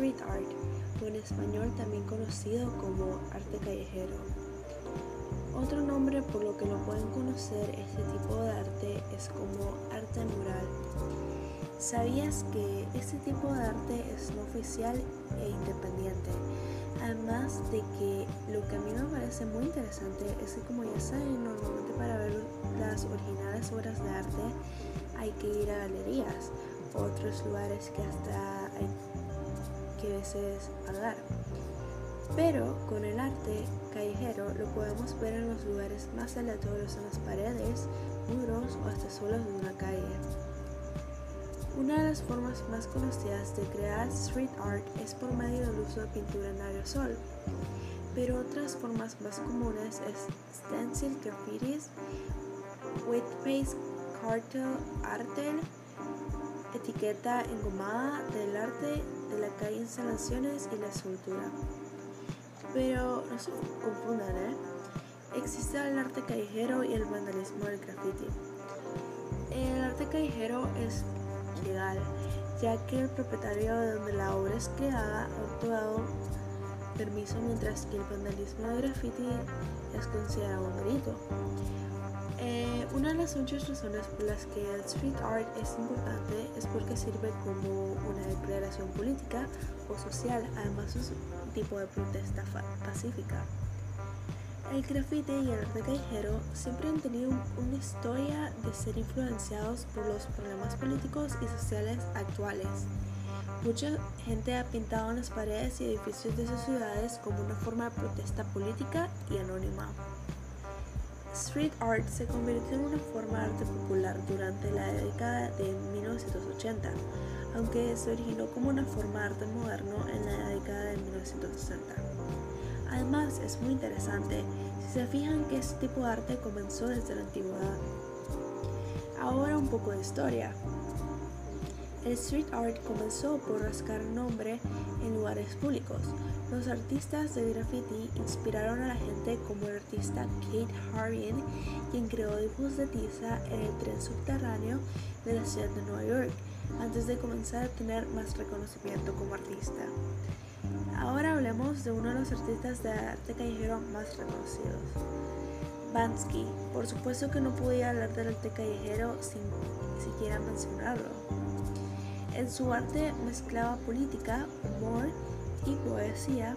street art, o en español también conocido como arte callejero. Otro nombre por lo que lo pueden conocer este tipo de arte es como arte mural. ¿Sabías que este tipo de arte es no oficial e independiente? Además de que lo que a mí me parece muy interesante es que como ya saben, normalmente para ver las originales obras de arte hay que ir a galerías, otros lugares que hasta hay que veces pagar. Pero con el arte callejero lo podemos ver en los lugares más aleatorios, en las paredes, muros o hasta suelos de una calle. Una de las formas más conocidas de crear street art es por medio del uso de pintura en aerosol, pero otras formas más comunes es stencil graffitis, with face cartel arte, etiqueta engomada del arte de la calle instalaciones y la escultura. Pero no se confundan, ¿eh? Existe el arte callejero y el vandalismo del graffiti. El arte callejero es legal, ya que el propietario de donde la obra es creada ha otorgado permiso, mientras que el vandalismo de graffiti es considerado un delito. Las muchas razones por las que el street art es importante es porque sirve como una declaración política o social, además es un tipo de protesta pacífica. El graffiti y el arte callejero siempre han tenido una historia de ser influenciados por los problemas políticos y sociales actuales. Mucha gente ha pintado en las paredes y edificios de sus ciudades como una forma de protesta política y anónima. Street art se convirtió en una forma de arte popular durante la década de 1980, aunque se originó como una forma de arte moderno en la década de 1960. Además, es muy interesante si se fijan que este tipo de arte comenzó desde la antigüedad. Ahora un poco de historia. El street art comenzó por rascar nombre en lugares públicos. Los artistas de graffiti inspiraron a la gente como el artista Kate Harvin, quien creó dibujos de tiza en el tren subterráneo de la ciudad de Nueva York, antes de comenzar a tener más reconocimiento como artista. Ahora hablemos de uno de los artistas de arte callejero más reconocidos. Bansky. Por supuesto que no podía hablar del arte callejero sin siquiera mencionarlo. En su arte mezclaba política, humor y poesía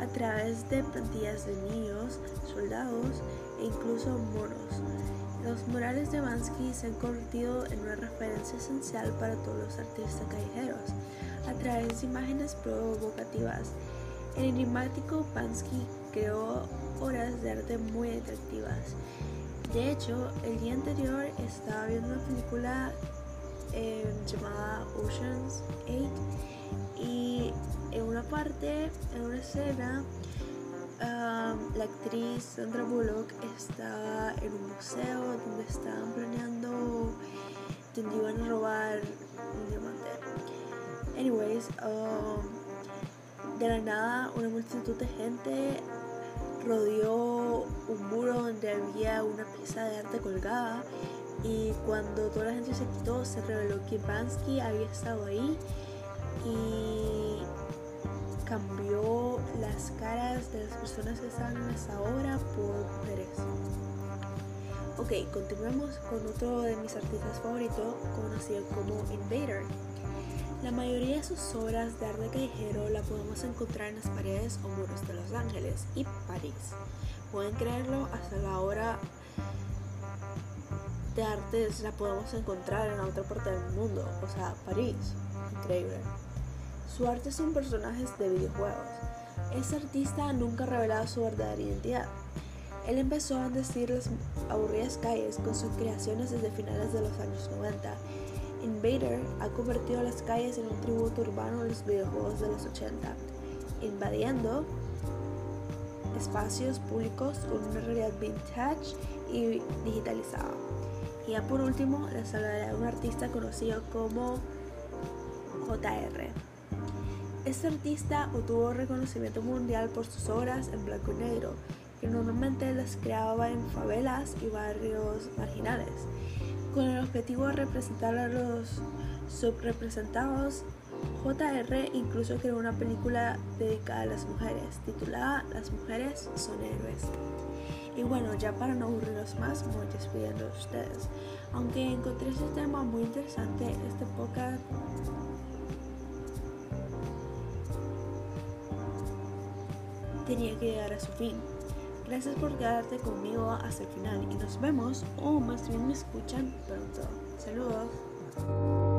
a través de plantillas de niños, soldados e incluso monos. Los murales de Bansky se han convertido en una referencia esencial para todos los artistas callejeros a través de imágenes provocativas. El enigmático Bansky creó obras de arte muy atractivas. De hecho, el día anterior estaba viendo una película eh, llamada Oceans 8 y en una parte, en una escena, la actriz Sandra Bullock estaba en un museo donde estaban planeando donde iban a robar un diamante. Anyways, um, de la nada una multitud de gente rodeó un muro donde había una pieza de arte colgada y cuando toda la gente se quitó se reveló que Bansky había estado ahí y cambió las caras de las personas que estaban en esa obra por mujeres. Ok, continuemos con otro de mis artistas favoritos, conocido como Invader. La mayoría de sus obras de arte callejero la podemos encontrar en las paredes o muros de Los Ángeles y París. Pueden creerlo, hasta la obra de arte la podemos encontrar en otra parte del mundo, o sea, París. Increíble. Su arte son personajes de videojuegos. Este artista nunca ha revelado su verdadera identidad. Él empezó a decir las aburridas calles con sus creaciones desde finales de los años 90. Invader ha convertido las calles en un tributo urbano a los videojuegos de los 80, invadiendo espacios públicos con una realidad vintage y digitalizada. Y ya por último, les hablaré de un artista conocido como JR. Este artista obtuvo reconocimiento mundial por sus obras en blanco y negro, que normalmente las creaba en favelas y barrios marginales. Con el objetivo de representar a los subrepresentados, JR incluso creó una película dedicada a las mujeres, titulada Las mujeres son héroes. Y bueno, ya para no aburrirlos más, voy despidiendo de ustedes. Aunque encontré este tema muy interesante, este podcast tenía que llegar a su fin. Gracias por quedarte conmigo hasta el final y nos vemos o más bien me escuchan pronto. Saludos.